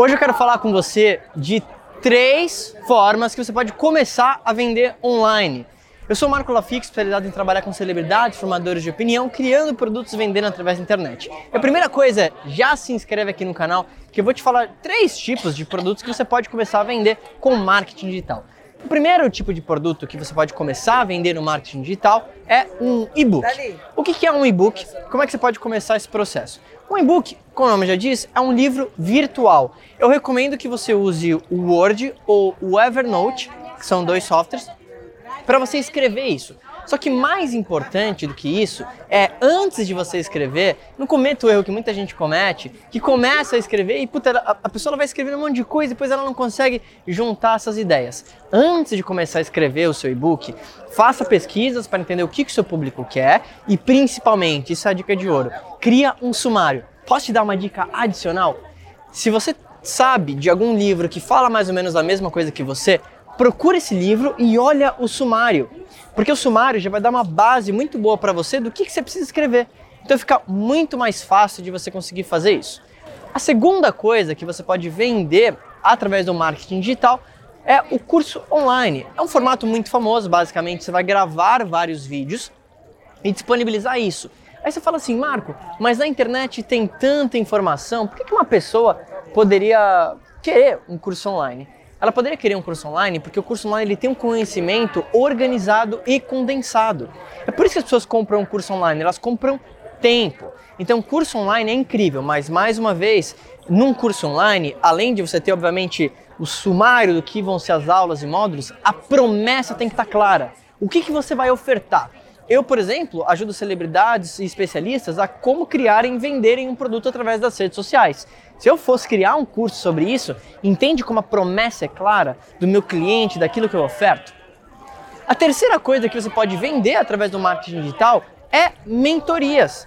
Hoje eu quero falar com você de três formas que você pode começar a vender online. Eu sou o Marco Lafix, especializado em trabalhar com celebridades, formadores de opinião, criando produtos e vendendo através da internet. E a primeira coisa é, já se inscreve aqui no canal, que eu vou te falar três tipos de produtos que você pode começar a vender com marketing digital. O primeiro tipo de produto que você pode começar a vender no marketing digital é um e-book. O que é um e-book? Como é que você pode começar esse processo? Um e-book, como o nome já diz, é um livro virtual. Eu recomendo que você use o Word ou o Evernote, que são dois softwares, para você escrever isso. Só que mais importante do que isso é, antes de você escrever, não cometa o erro que muita gente comete, que começa a escrever e puta, a, a pessoa vai escrever um monte de coisa e depois ela não consegue juntar essas ideias. Antes de começar a escrever o seu e-book, faça pesquisas para entender o que, que o seu público quer e principalmente, isso é a dica de ouro, cria um sumário. Posso te dar uma dica adicional? Se você sabe de algum livro que fala mais ou menos a mesma coisa que você, procura esse livro e olha o sumário. Porque o sumário já vai dar uma base muito boa para você do que, que você precisa escrever. Então fica muito mais fácil de você conseguir fazer isso. A segunda coisa que você pode vender através do marketing digital é o curso online. É um formato muito famoso, basicamente você vai gravar vários vídeos e disponibilizar isso. Aí você fala assim, Marco, mas na internet tem tanta informação, por que uma pessoa poderia querer um curso online? Ela poderia querer um curso online porque o curso online ele tem um conhecimento organizado e condensado. É por isso que as pessoas compram um curso online, elas compram tempo. Então, curso online é incrível, mas mais uma vez, num curso online, além de você ter, obviamente, o sumário do que vão ser as aulas e módulos, a promessa tem que estar clara. O que, que você vai ofertar? Eu, por exemplo, ajudo celebridades e especialistas a como criarem e venderem um produto através das redes sociais. Se eu fosse criar um curso sobre isso, entende como a promessa é clara do meu cliente, daquilo que eu oferto? A terceira coisa que você pode vender através do marketing digital é mentorias.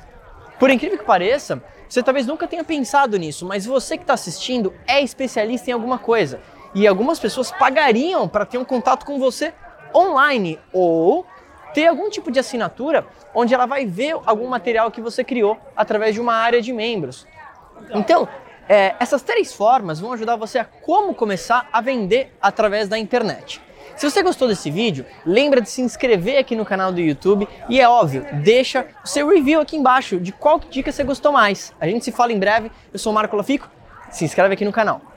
Por incrível que pareça, você talvez nunca tenha pensado nisso, mas você que está assistindo é especialista em alguma coisa. E algumas pessoas pagariam para ter um contato com você online ou ter algum tipo de assinatura onde ela vai ver algum material que você criou através de uma área de membros. Então, é, essas três formas vão ajudar você a como começar a vender através da internet. Se você gostou desse vídeo, lembra de se inscrever aqui no canal do YouTube e é óbvio, deixa o seu review aqui embaixo de qual dica você gostou mais. A gente se fala em breve. Eu sou o Marco Lafico. Se inscreve aqui no canal.